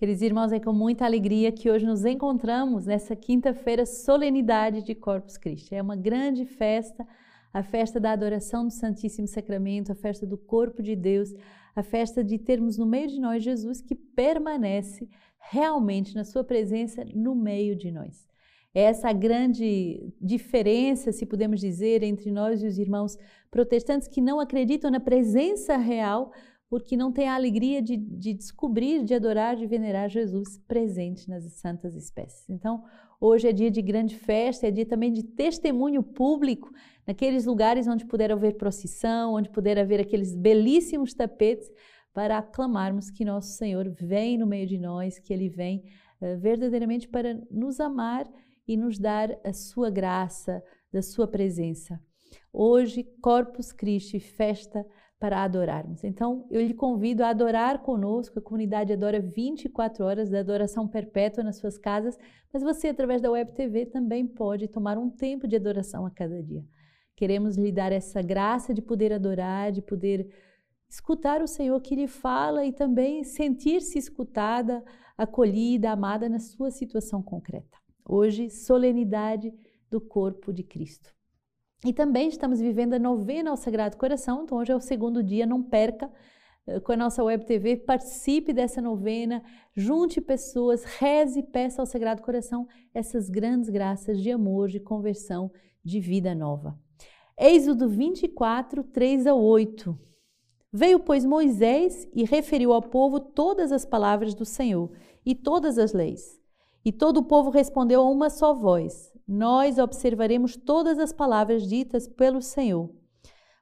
Queridos irmãos, é com muita alegria que hoje nos encontramos nessa quinta-feira, solenidade de Corpus Christi. É uma grande festa, a festa da adoração do Santíssimo Sacramento, a festa do corpo de Deus, a festa de termos no meio de nós Jesus que permanece realmente na sua presença no meio de nós. É essa grande diferença, se podemos dizer, entre nós e os irmãos protestantes que não acreditam na presença real porque não tem a alegria de, de, descobrir, de adorar, de venerar Jesus presente nas santas espécies. Então, hoje é dia de grande festa, é dia também de testemunho público, naqueles lugares onde puder haver procissão, onde puder haver aqueles belíssimos tapetes, para aclamarmos que nosso Senhor vem no meio de nós, que Ele vem uh, verdadeiramente para nos amar e nos dar a sua graça, da sua presença. Hoje, Corpus Christi, festa para adorarmos. Então, eu lhe convido a adorar conosco. A comunidade adora 24 horas da adoração perpétua nas suas casas, mas você, através da Web TV, também pode tomar um tempo de adoração a cada dia. Queremos lhe dar essa graça de poder adorar, de poder escutar o Senhor que lhe fala e também sentir-se escutada, acolhida, amada na sua situação concreta. Hoje, solenidade do corpo de Cristo. E também estamos vivendo a novena ao Sagrado Coração, então hoje é o segundo dia, não perca eh, com a nossa Web TV, participe dessa novena, junte pessoas, reze e peça ao Sagrado Coração essas grandes graças de amor, de conversão, de vida nova. Êxodo 24, 3 a 8. Veio, pois, Moisés e referiu ao povo todas as palavras do Senhor e todas as leis. E todo o povo respondeu a uma só voz: nós observaremos todas as palavras ditas pelo Senhor.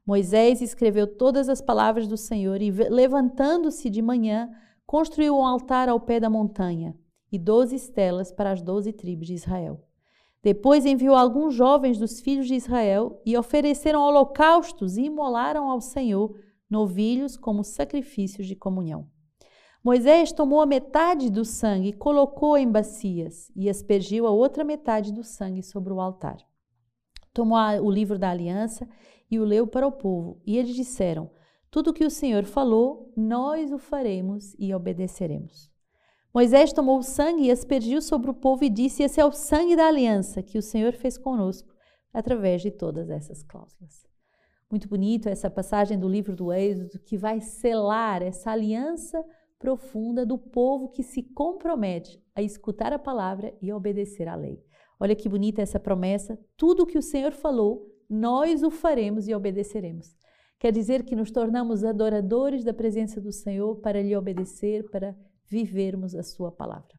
Moisés escreveu todas as palavras do Senhor e, levantando-se de manhã, construiu um altar ao pé da montanha e doze estelas para as doze tribos de Israel. Depois enviou alguns jovens dos filhos de Israel e ofereceram holocaustos e imolaram ao Senhor novilhos como sacrifícios de comunhão. Moisés tomou a metade do sangue e colocou em bacias e aspergiu a outra metade do sangue sobre o altar. Tomou o livro da aliança e o leu para o povo, e eles disseram: Tudo o que o Senhor falou, nós o faremos e obedeceremos. Moisés tomou o sangue e aspergiu sobre o povo e disse: Esse é o sangue da aliança que o Senhor fez conosco através de todas essas cláusulas. Muito bonito essa passagem do livro do Êxodo que vai selar essa aliança profunda do povo que se compromete a escutar a palavra e a obedecer à lei. Olha que bonita essa promessa. Tudo o que o Senhor falou, nós o faremos e obedeceremos. Quer dizer que nos tornamos adoradores da presença do Senhor para lhe obedecer, para vivermos a sua palavra.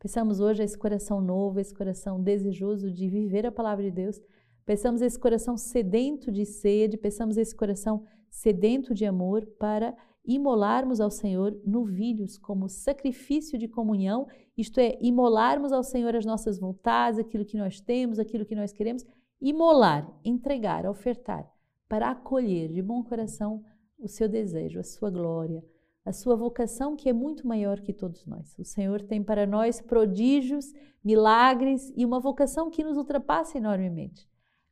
Pensamos hoje esse coração novo, esse coração desejoso de viver a palavra de Deus. Pensamos esse coração sedento de sede, pensamos esse coração sedento de amor para imolarmos ao Senhor novilhos como sacrifício de comunhão, isto é, imolarmos ao Senhor as nossas vontades, aquilo que nós temos, aquilo que nós queremos, imolar, entregar, ofertar, para acolher de bom coração o seu desejo, a sua glória, a sua vocação que é muito maior que todos nós. O Senhor tem para nós prodígios, milagres e uma vocação que nos ultrapassa enormemente.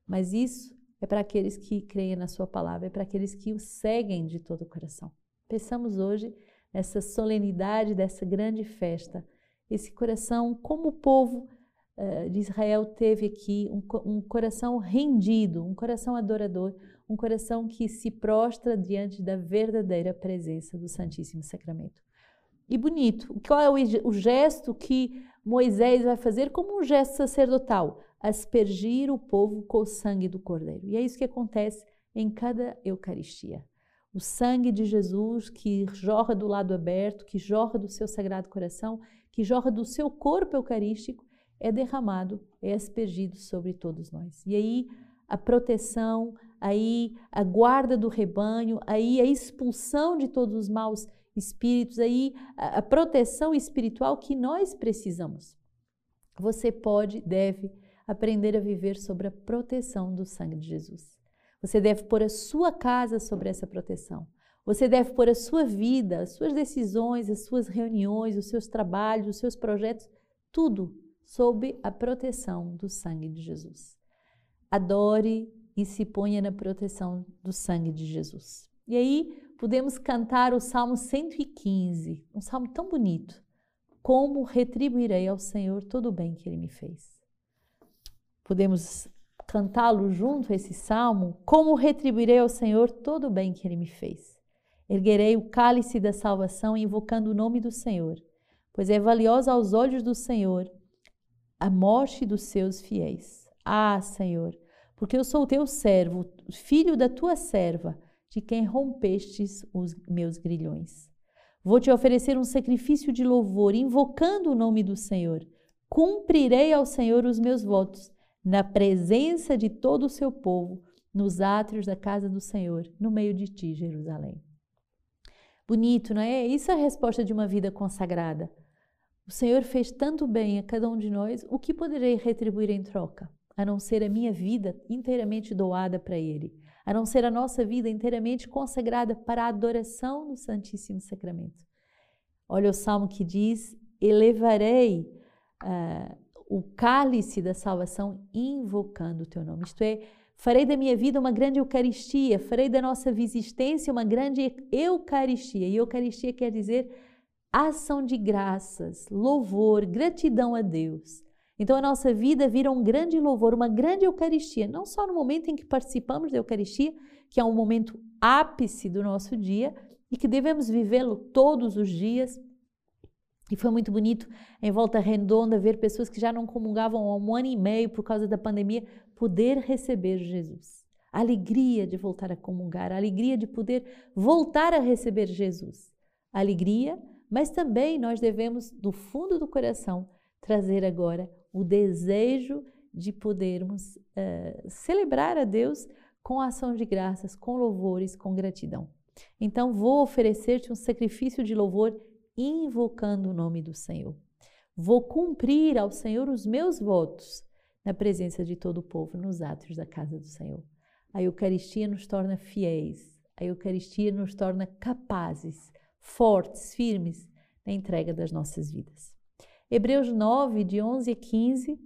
Mas isso é para aqueles que creem na Sua palavra, é para aqueles que o seguem de todo o coração. Pensamos hoje nessa solenidade dessa grande festa, esse coração, como o povo uh, de Israel teve aqui, um, um coração rendido, um coração adorador, um coração que se prostra diante da verdadeira presença do Santíssimo Sacramento. E bonito, qual é o, o gesto que Moisés vai fazer como um gesto sacerdotal? Aspergir o povo com o sangue do Cordeiro. E é isso que acontece em cada Eucaristia o sangue de Jesus que jorra do lado aberto, que jorra do seu sagrado coração, que jorra do seu corpo eucarístico, é derramado, é aspergido sobre todos nós. E aí a proteção, aí a guarda do rebanho, aí a expulsão de todos os maus espíritos, aí a proteção espiritual que nós precisamos. Você pode, deve aprender a viver sobre a proteção do sangue de Jesus. Você deve pôr a sua casa sobre essa proteção. Você deve pôr a sua vida, as suas decisões, as suas reuniões, os seus trabalhos, os seus projetos, tudo sob a proteção do sangue de Jesus. Adore e se ponha na proteção do sangue de Jesus. E aí podemos cantar o Salmo 115, um salmo tão bonito. como retribuirei ao Senhor todo o bem que ele me fez? Podemos cantá-lo junto, esse salmo? Como retribuirei ao Senhor todo o bem que ele me fez? Erguerei o cálice da salvação, invocando o nome do Senhor, pois é valiosa aos olhos do Senhor a morte dos seus fiéis. Ah, Senhor, porque eu sou teu servo, filho da tua serva, de quem rompestes os meus grilhões. Vou te oferecer um sacrifício de louvor, invocando o nome do Senhor. Cumprirei ao Senhor os meus votos, na presença de todo o seu povo, nos átrios da casa do Senhor, no meio de ti, Jerusalém. Bonito, não é? Isso é a resposta de uma vida consagrada. O Senhor fez tanto bem a cada um de nós, o que poderei retribuir em troca? A não ser a minha vida inteiramente doada para Ele, a não ser a nossa vida inteiramente consagrada para a adoração do Santíssimo Sacramento. Olha o salmo que diz: Elevarei uh, o cálice da salvação invocando o teu nome. Isto é, farei da minha vida uma grande Eucaristia, farei da nossa existência uma grande Eucaristia. E Eucaristia quer dizer ação de graças, louvor, gratidão a Deus. Então a nossa vida vira um grande louvor, uma grande Eucaristia, não só no momento em que participamos da Eucaristia, que é um momento ápice do nosso dia e que devemos vivê-lo todos os dias. E foi muito bonito em Volta Redonda ver pessoas que já não comungavam há um ano e meio por causa da pandemia poder receber Jesus. A alegria de voltar a comungar, a alegria de poder voltar a receber Jesus. Alegria, mas também nós devemos, do fundo do coração, trazer agora o desejo de podermos uh, celebrar a Deus com ação de graças, com louvores, com gratidão. Então, vou oferecer-te um sacrifício de louvor invocando o nome do Senhor. Vou cumprir ao Senhor os meus votos na presença de todo o povo, nos atos da casa do Senhor. A Eucaristia nos torna fiéis, a Eucaristia nos torna capazes, fortes, firmes na entrega das nossas vidas. Hebreus 9, de 11 a 15.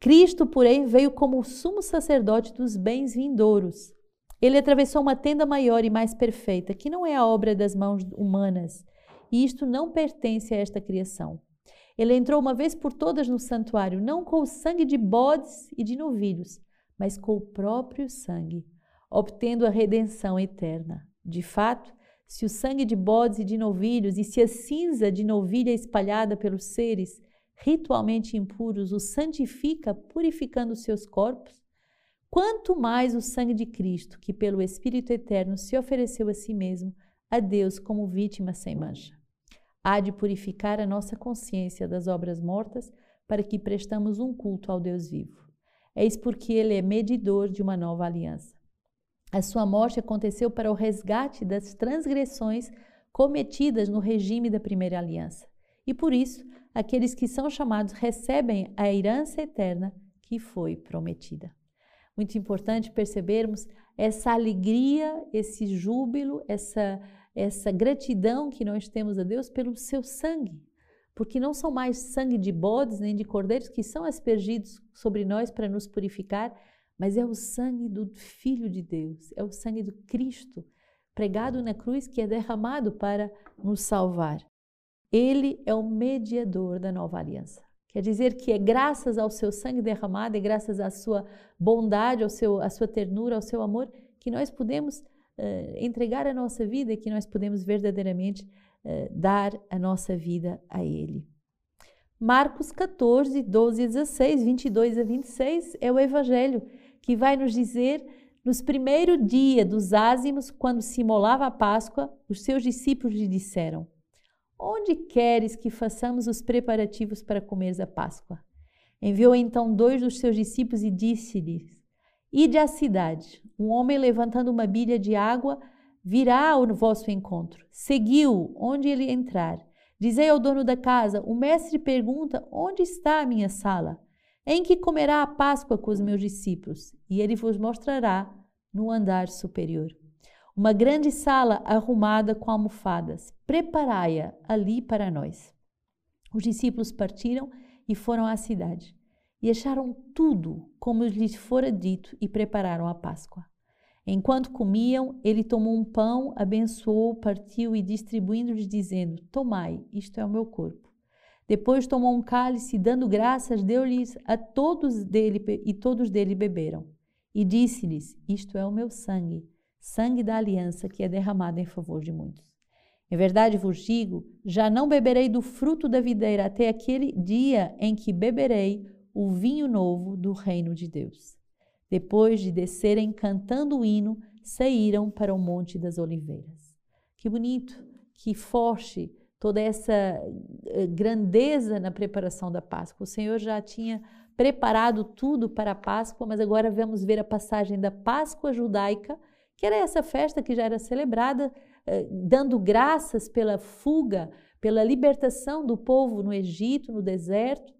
Cristo, porém, veio como o sumo sacerdote dos bens vindouros. Ele atravessou uma tenda maior e mais perfeita, que não é a obra das mãos humanas, e isto não pertence a esta criação. Ele entrou uma vez por todas no santuário, não com o sangue de bodes e de novilhos, mas com o próprio sangue, obtendo a redenção eterna. De fato, se o sangue de bodes e de novilhos e se a cinza de novilha espalhada pelos seres ritualmente impuros os santifica, purificando seus corpos, quanto mais o sangue de Cristo, que pelo Espírito Eterno se ofereceu a si mesmo, a Deus como vítima sem mancha. Há de purificar a nossa consciência das obras mortas para que prestamos um culto ao Deus vivo. Eis porque ele é medidor de uma nova aliança. A sua morte aconteceu para o resgate das transgressões cometidas no regime da primeira aliança. E por isso, aqueles que são chamados recebem a herança eterna que foi prometida. Muito importante percebermos essa alegria, esse júbilo, essa, essa gratidão que nós temos a Deus pelo seu sangue, porque não são mais sangue de bodes nem de cordeiros que são aspergidos sobre nós para nos purificar, mas é o sangue do Filho de Deus, é o sangue do Cristo pregado na cruz que é derramado para nos salvar. Ele é o mediador da nova aliança. Quer dizer que é graças ao seu sangue derramado, é graças à sua bondade, ao seu, à sua ternura, ao seu amor, que nós podemos uh, entregar a nossa vida que nós podemos verdadeiramente uh, dar a nossa vida a Ele. Marcos 14, 12 a 16, 22 a 26 é o Evangelho que vai nos dizer nos primeiros dias dos ázimos, quando se imolava a Páscoa, os seus discípulos lhe disseram: Onde queres que façamos os preparativos para comeres a Páscoa? Enviou então dois dos seus discípulos e disse-lhes: Ide à cidade. Um homem levantando uma bilha de água virá ao vosso encontro. Seguiu onde ele entrar. Dizei ao dono da casa: O mestre pergunta: Onde está a minha sala? em que comerá a Páscoa com os meus discípulos, e ele vos mostrará no andar superior. Uma grande sala arrumada com almofadas. Preparai-a ali para nós. Os discípulos partiram e foram à cidade. E acharam tudo como lhes fora dito e prepararam a Páscoa. Enquanto comiam, ele tomou um pão, abençoou, partiu e distribuindo-lhes, dizendo: Tomai, isto é o meu corpo. Depois tomou um cálice, dando graças, deu-lhes a todos dele e todos dele beberam. E disse-lhes: Isto é o meu sangue, sangue da aliança que é derramado em favor de muitos. Em verdade vos digo: já não beberei do fruto da videira até aquele dia em que beberei o vinho novo do reino de Deus. Depois de descerem cantando o hino, saíram para o Monte das Oliveiras. Que bonito, que forte toda essa eh, grandeza na preparação da Páscoa. O Senhor já tinha preparado tudo para a Páscoa, mas agora vamos ver a passagem da Páscoa judaica, que era essa festa que já era celebrada, eh, dando graças pela fuga, pela libertação do povo no Egito, no deserto.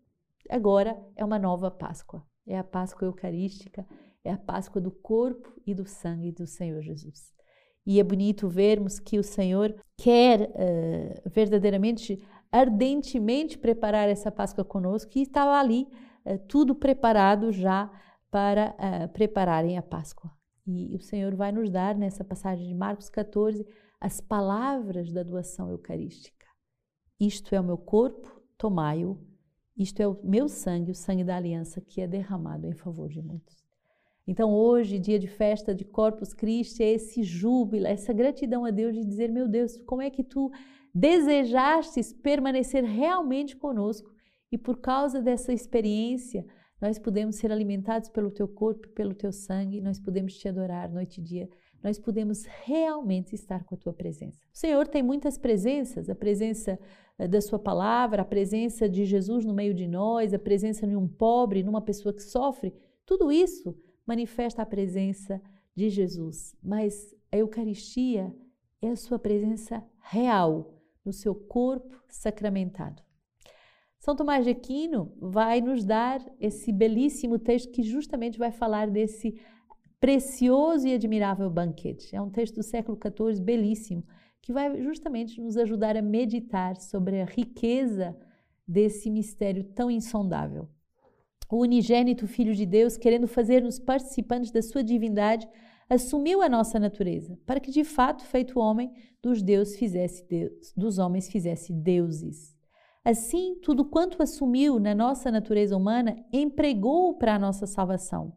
Agora é uma nova Páscoa. É a Páscoa Eucarística, é a Páscoa do corpo e do sangue do Senhor Jesus. E é bonito vermos que o Senhor quer uh, verdadeiramente, ardentemente preparar essa Páscoa conosco e estava ali uh, tudo preparado já para uh, prepararem a Páscoa. E o Senhor vai nos dar nessa passagem de Marcos 14 as palavras da doação eucarística. Isto é o meu corpo, tomai-o. Isto é o meu sangue, o sangue da aliança que é derramado em favor de muitos. Então, hoje, dia de festa de Corpus Christi, é esse júbilo, essa gratidão a Deus de dizer: Meu Deus, como é que tu desejastes permanecer realmente conosco e por causa dessa experiência, nós podemos ser alimentados pelo teu corpo, pelo teu sangue, nós podemos te adorar noite e dia, nós podemos realmente estar com a tua presença. O Senhor tem muitas presenças, a presença da sua palavra, a presença de Jesus no meio de nós, a presença de um pobre, numa pessoa que sofre, tudo isso manifesta a presença de Jesus, mas a Eucaristia é a sua presença real no seu corpo sacramentado. São Tomás de Aquino vai nos dar esse belíssimo texto que justamente vai falar desse precioso e admirável banquete. É um texto do século XIV belíssimo que vai justamente nos ajudar a meditar sobre a riqueza desse mistério tão insondável o unigênito Filho de Deus, querendo fazer-nos participantes da sua divindade, assumiu a nossa natureza, para que de fato, feito homem, dos Deus fizesse Deus, dos homens fizesse deuses. Assim, tudo quanto assumiu na nossa natureza humana, empregou para a nossa salvação.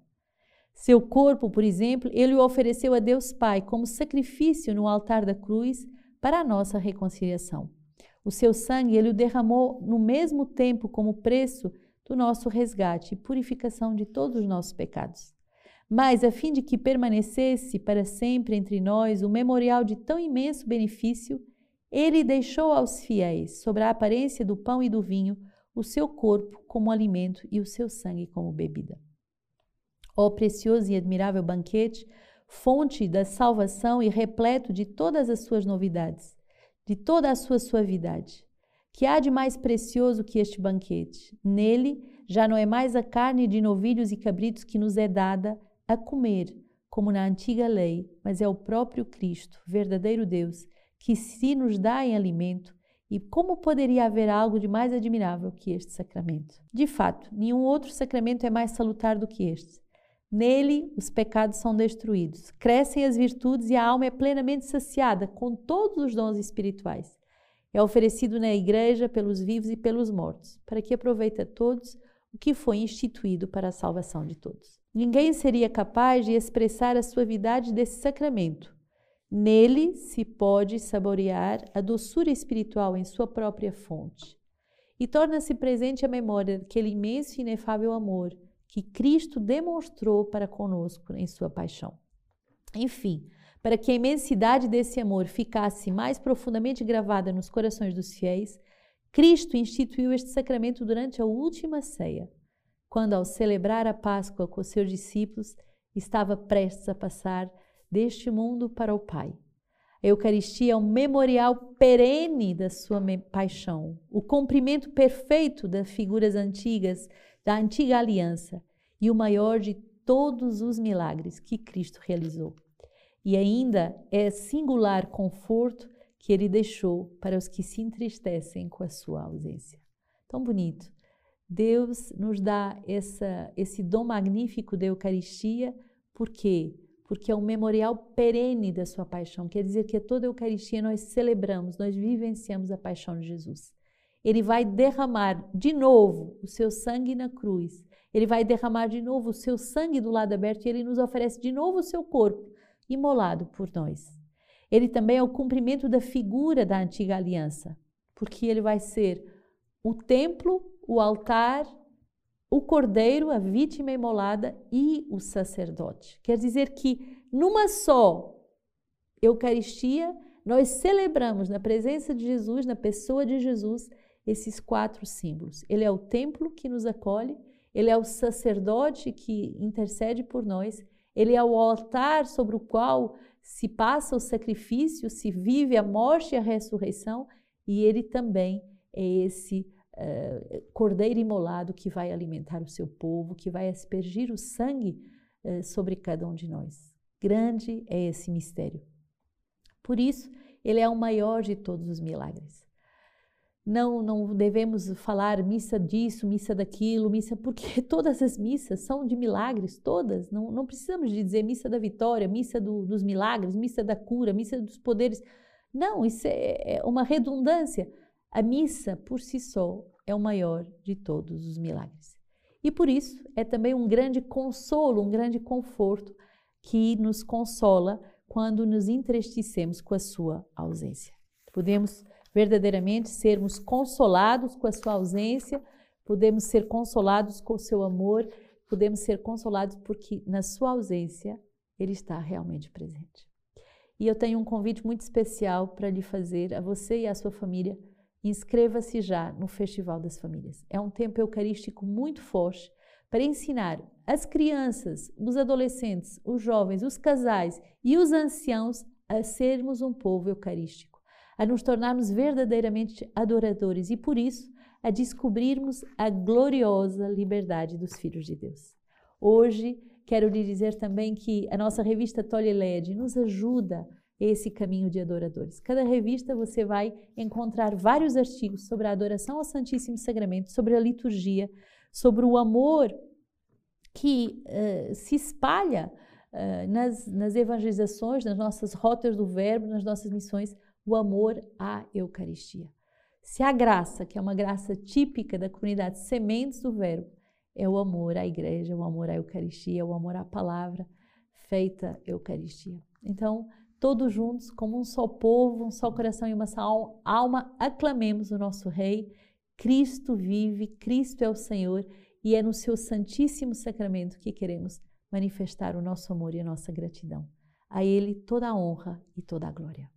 Seu corpo, por exemplo, ele o ofereceu a Deus Pai como sacrifício no altar da cruz para a nossa reconciliação. O seu sangue ele o derramou no mesmo tempo como preço do nosso resgate e purificação de todos os nossos pecados. Mas, a fim de que permanecesse para sempre entre nós o memorial de tão imenso benefício, ele deixou aos fiéis, sobre a aparência do pão e do vinho, o seu corpo como alimento e o seu sangue como bebida. Ó precioso e admirável banquete, fonte da salvação e repleto de todas as suas novidades, de toda a sua suavidade. Que há de mais precioso que este banquete? Nele já não é mais a carne de novilhos e cabritos que nos é dada a comer, como na antiga lei, mas é o próprio Cristo, verdadeiro Deus, que se nos dá em alimento. E como poderia haver algo de mais admirável que este sacramento? De fato, nenhum outro sacramento é mais salutar do que este. Nele, os pecados são destruídos, crescem as virtudes e a alma é plenamente saciada com todos os dons espirituais é oferecido na igreja pelos vivos e pelos mortos, para que aproveite a todos o que foi instituído para a salvação de todos. Ninguém seria capaz de expressar a suavidade desse sacramento. Nele se pode saborear a doçura espiritual em sua própria fonte. E torna-se presente a memória daquele imenso e inefável amor que Cristo demonstrou para conosco em sua paixão. Enfim, para que a imensidade desse amor ficasse mais profundamente gravada nos corações dos fiéis, Cristo instituiu este sacramento durante a última ceia, quando, ao celebrar a Páscoa com seus discípulos, estava prestes a passar deste mundo para o Pai. A Eucaristia é um memorial perene da sua paixão, o cumprimento perfeito das figuras antigas, da antiga aliança e o maior de todos os milagres que Cristo realizou e ainda é singular conforto que ele deixou para os que se entristecem com a sua ausência. Tão bonito. Deus nos dá essa, esse dom magnífico da Eucaristia, por quê? Porque é um memorial perene da sua paixão. Quer dizer que a toda a Eucaristia nós celebramos, nós vivenciamos a paixão de Jesus. Ele vai derramar de novo o seu sangue na cruz. Ele vai derramar de novo o seu sangue do lado aberto e ele nos oferece de novo o seu corpo imolado por nós. Ele também é o cumprimento da figura da antiga aliança, porque ele vai ser o templo, o altar, o cordeiro, a vítima imolada e o sacerdote. Quer dizer que numa só Eucaristia, nós celebramos na presença de Jesus, na pessoa de Jesus, esses quatro símbolos. Ele é o templo que nos acolhe, ele é o sacerdote que intercede por nós, ele é o altar sobre o qual se passa o sacrifício, se vive a morte e a ressurreição, e ele também é esse uh, cordeiro imolado que vai alimentar o seu povo, que vai aspergir o sangue uh, sobre cada um de nós. Grande é esse mistério. Por isso, ele é o maior de todos os milagres. Não, não devemos falar missa disso, missa daquilo, missa, porque todas as missas são de milagres, todas. Não, não precisamos de dizer missa da vitória, missa do, dos milagres, missa da cura, missa dos poderes. Não, isso é, é uma redundância. A missa, por si só, é o maior de todos os milagres. E por isso é também um grande consolo, um grande conforto que nos consola quando nos entristecemos com a sua ausência. Podemos verdadeiramente sermos consolados com a sua ausência, podemos ser consolados com o seu amor, podemos ser consolados porque na sua ausência ele está realmente presente. E eu tenho um convite muito especial para lhe fazer a você e à sua família. Inscreva-se já no Festival das Famílias. É um tempo eucarístico muito forte para ensinar as crianças, os adolescentes, os jovens, os casais e os anciãos a sermos um povo eucarístico, a nos tornarmos verdadeiramente adoradores e, por isso, a descobrirmos a gloriosa liberdade dos filhos de Deus. Hoje, quero lhe dizer também que a nossa revista Tolhe Led nos ajuda esse caminho de adoradores. Cada revista você vai encontrar vários artigos sobre a adoração ao Santíssimo Sacramento, sobre a liturgia, sobre o amor que uh, se espalha uh, nas, nas evangelizações, nas nossas rotas do verbo, nas nossas missões, o amor à Eucaristia. Se a graça, que é uma graça típica da comunidade Sementes do Verbo, é o amor à igreja, o amor à Eucaristia, o amor à palavra feita Eucaristia. Então, todos juntos, como um só povo, um só coração e uma só alma, aclamemos o nosso Rei Cristo vive, Cristo é o Senhor e é no seu Santíssimo Sacramento que queremos manifestar o nosso amor e a nossa gratidão. A Ele toda a honra e toda a glória.